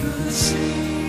to the sea.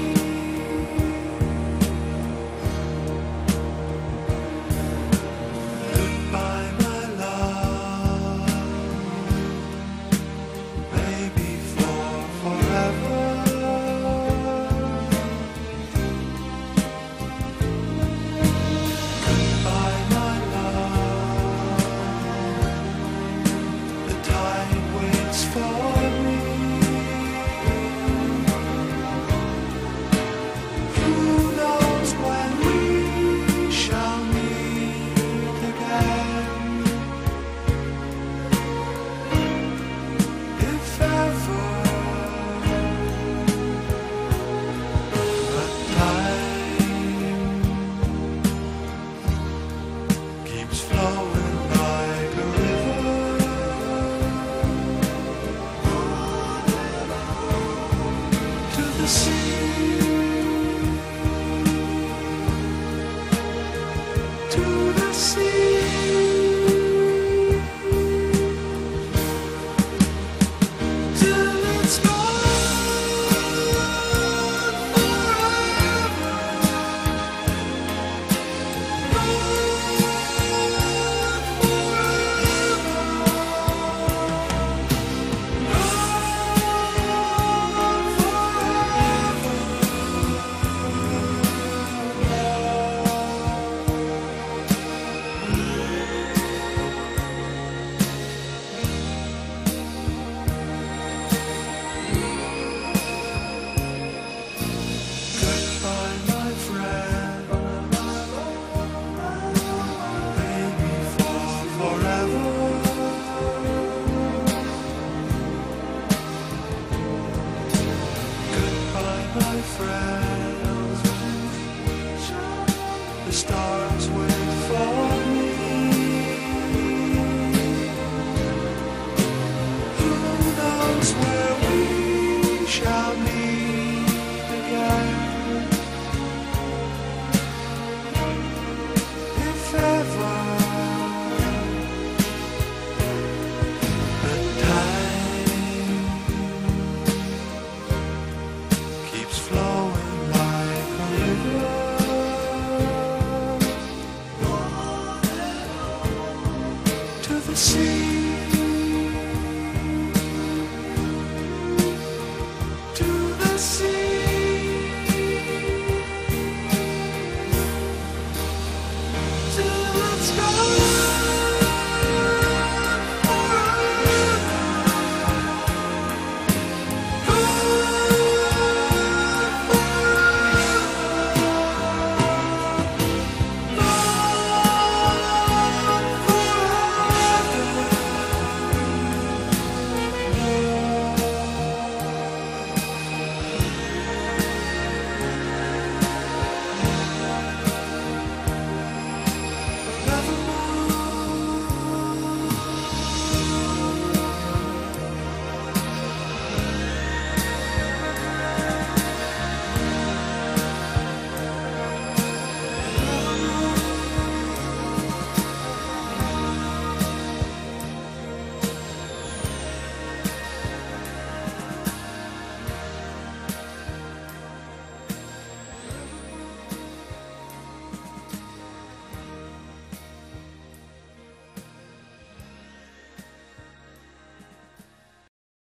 To the sea. The stars